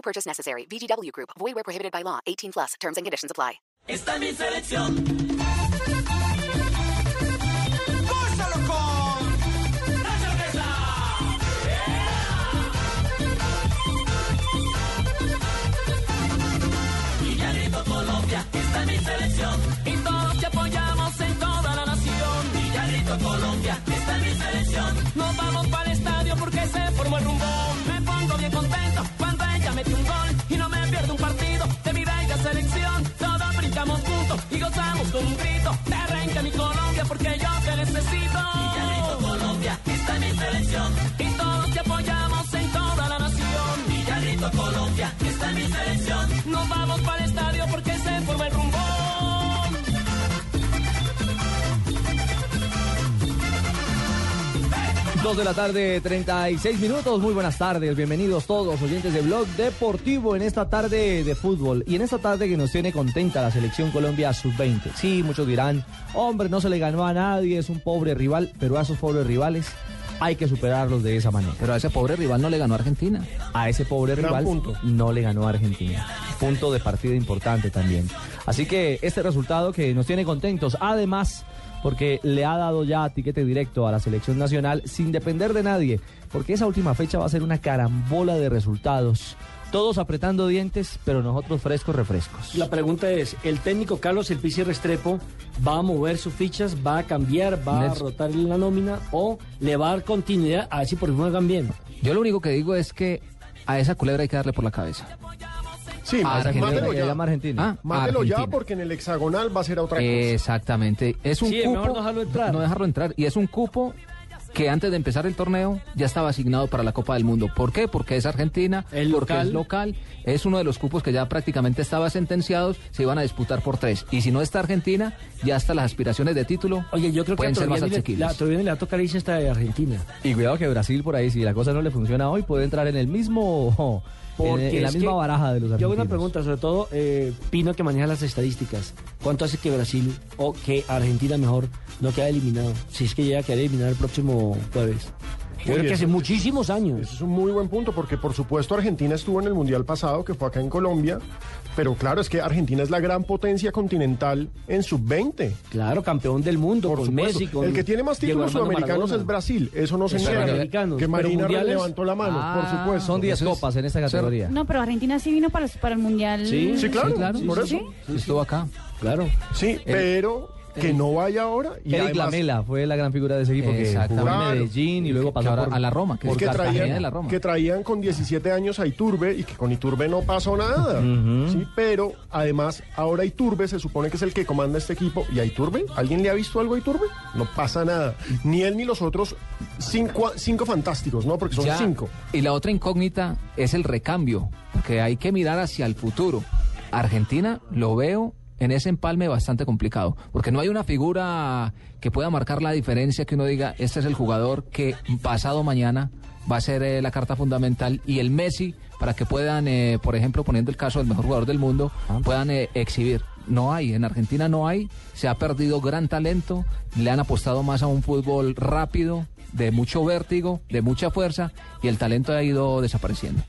No purchase necessary. VGW Group. Void where prohibited by law. 18 plus. Terms and conditions apply. Esta es mi selección. Gózalo con Nacho Quesada. Villarito, Colombia, esta es mi selección. Y todos te apoyamos en toda la nación. Colombia, esta es mi selección. Nos vamos para el estadio porque se formó el rumbón. Gozamos con un grito. Te arranca mi Colombia porque yo te necesito. Villarito, Colombia, esta es mi selección. Dos de la tarde, 36 minutos. Muy buenas tardes. Bienvenidos todos, oyentes de Blog Deportivo, en esta tarde de fútbol. Y en esta tarde que nos tiene contenta la selección Colombia Sub-20. Sí, muchos dirán, hombre, no se le ganó a nadie, es un pobre rival, pero a esos pobres rivales hay que superarlos de esa manera. Pero a ese pobre rival no le ganó a Argentina. A ese pobre rival no le ganó a Argentina. Punto de partida importante también. Así que este resultado que nos tiene contentos, además porque le ha dado ya tiquete directo a la selección nacional sin depender de nadie, porque esa última fecha va a ser una carambola de resultados. Todos apretando dientes, pero nosotros frescos refrescos. La pregunta es, ¿el técnico Carlos El Pizzi Restrepo va a mover sus fichas, va a cambiar, va a rotar la nómina o le va a dar continuidad a ver si por fin juegan bien? Yo lo único que digo es que a esa culebra hay que darle por la cabeza. Sí, mátelo que ya. llama Argentina. Ah, Mátelo ya porque en el hexagonal va a ser otra cosa. Exactamente. Es un Sí, cupo. mejor no dejarlo entrar. No dejarlo entrar. Y es un cupo que antes de empezar el torneo ya estaba asignado para la Copa del Mundo. ¿Por qué? Porque es Argentina, El porque local. es local, es uno de los cupos que ya prácticamente estaba sentenciados, se iban a disputar por tres. Y si no está Argentina, ya hasta las aspiraciones de título Oye, yo creo que pueden a ser más asequibles. la- a Troviani le va a tocar irse hasta de Argentina. Y cuidado que Brasil por ahí, si la cosa no le funciona hoy, puede entrar en el mismo, en, Porque en la misma que baraja de los Yo argentinos. hago una pregunta, sobre todo eh, Pino que maneja las estadísticas. ¿Cuánto hace que Brasil o que Argentina mejor no queda eliminado? Si es que llega a quedar eliminado el próximo jueves. Yo Oye, creo que hace eso- muchísimos años. Ese es un muy buen punto porque por supuesto Argentina estuvo en el Mundial pasado que fue acá en Colombia, pero claro, es que Argentina es la gran potencia continental en sub-20. Claro, campeón del mundo Por con supuesto. Messi. Con el que tiene más títulos sudamericanos Maradona. es Brasil, eso no se Eso, niega. sudamericanos, Que Marina mundiales- levantó la mano, Ah, por supuesto. Son 10 Eso es- copas en esta eso es- categoría. No, pero Argentina sí vino para, para el Mundial. Sí, claro, Sí, claro. por eso. ¿Sí? Estuvo acá. Claro. Sí, pero que no vaya ahora y Eric además- Lamela fue la gran figura de ese equipo que jugó en. Medellín y luego Que pasó por, a la Roma, que por es que Cartagena traían, de la Roma. que traían con 17 años a Iturbe y que con Iturbe no pasó nada. Sí, pero además ahora Iturbe se supone que es el que comanda este equipo. ¿Y a Iturbe? ¿Alguien le ha visto algo a Iturbe? No pasa nada. Ni él ni los otros cinco, cinco fantásticos, ¿no? Porque son Ya. cinco. Y la otra incógnita es el recambio, porque hay que mirar hacia el futuro. Argentina lo veo en ese empalme bastante complicado, porque no hay una figura que pueda marcar la diferencia, que uno diga, este es el jugador que pasado mañana va a ser eh, la carta fundamental y el Messi para que puedan, eh, por ejemplo, poniendo el caso del mejor jugador del mundo, puedan eh, exhibir. No hay, en Argentina no hay, se ha perdido gran talento, le han apostado más a un fútbol rápido, de mucho vértigo, de mucha fuerza y el talento ha ido desapareciendo.